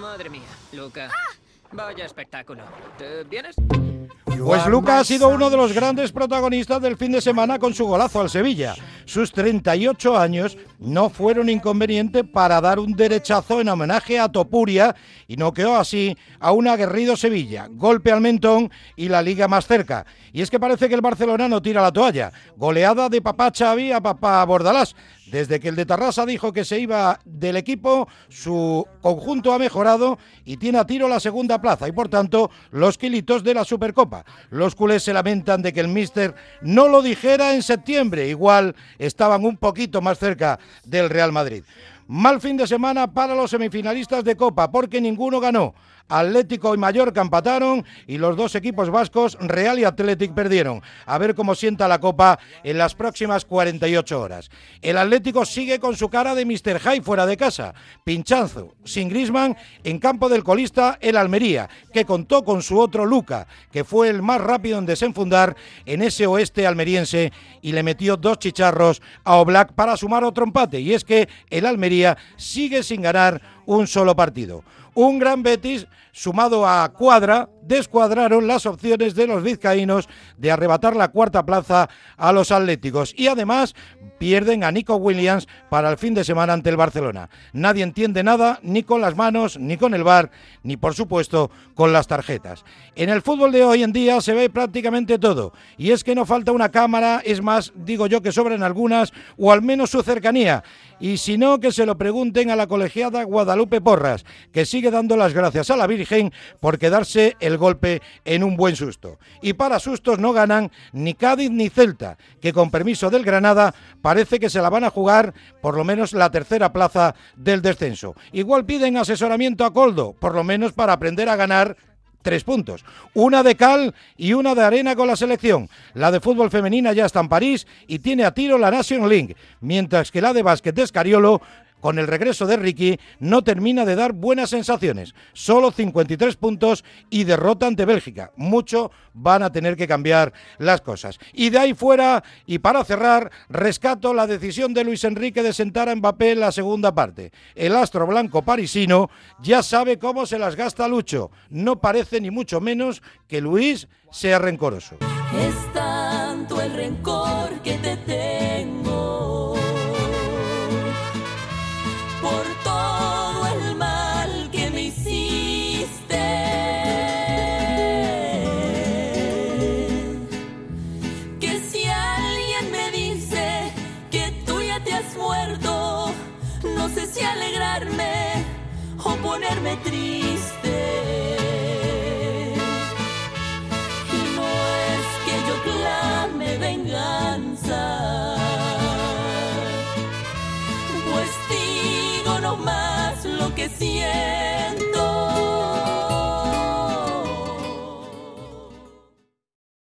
Madre mía, Luca. Vaya espectáculo. ¿Te vienes? Pues Luca ha sido uno de los grandes protagonistas del fin de semana con su golazo al Sevilla. Sus 38 años no fueron inconveniente para dar un derechazo en homenaje a Topuria y no quedó así a un aguerrido Sevilla. Golpe al mentón y la liga más cerca. Y es que parece que el Barcelona no tira la toalla. Goleada de papá Xavi a papá Bordalás. Desde que el de Tarrasa dijo que se iba del equipo, su conjunto ha mejorado y tiene a tiro la segunda plaza y por tanto los kilitos de la Supercopa. Los culés se lamentan de que el míster no lo dijera en septiembre, igual estaban un poquito más cerca del Real Madrid. Mal fin de semana para los semifinalistas de Copa porque ninguno ganó. Atlético y Mallorca empataron y los dos equipos vascos, Real y Athletic, perdieron. A ver cómo sienta la Copa en las próximas 48 horas. El Atlético sigue con su cara de Mr. High fuera de casa. Pinchazo, sin Grisman, en campo del colista el Almería, que contó con su otro Luca, que fue el más rápido en desenfundar en ese oeste almeriense y le metió dos chicharros a Oblak para sumar otro empate. Y es que el Almería sigue sin ganar un solo partido. Un gran Betis sumado a Cuadra descuadraron las opciones de los vizcaínos de arrebatar la cuarta plaza a los atléticos y además pierden a Nico Williams para el fin de semana ante el Barcelona. Nadie entiende nada ni con las manos, ni con el bar, ni por supuesto con las tarjetas. En el fútbol de hoy en día se ve prácticamente todo y es que no falta una cámara, es más, digo yo que sobran algunas o al menos su cercanía y si no que se lo pregunten a la colegiada Guadalupe Porras, que sigue dando las gracias a la Virgen por quedarse el golpe en un buen susto. Y para sustos no ganan ni Cádiz ni Celta, que con permiso del Granada parece que se la van a jugar por lo menos la tercera plaza del descenso. Igual piden asesoramiento a Coldo, por lo menos para aprender a ganar tres puntos. Una de cal y una de arena con la selección. La de fútbol femenina ya está en París y tiene a tiro la Nation League, mientras que la de básquet de Escariolo con el regreso de Ricky, no termina de dar buenas sensaciones. Solo 53 puntos y derrota ante Bélgica. Mucho van a tener que cambiar las cosas. Y de ahí fuera, y para cerrar, rescato la decisión de Luis Enrique de sentar a Mbappé en la segunda parte. El astro blanco parisino ya sabe cómo se las gasta Lucho. No parece ni mucho menos que Luis sea rencoroso. Es tanto el rencor que te muerto, no sé si alegrarme o ponerme triste. Y no es que yo clame venganza, pues digo nomás lo que siento.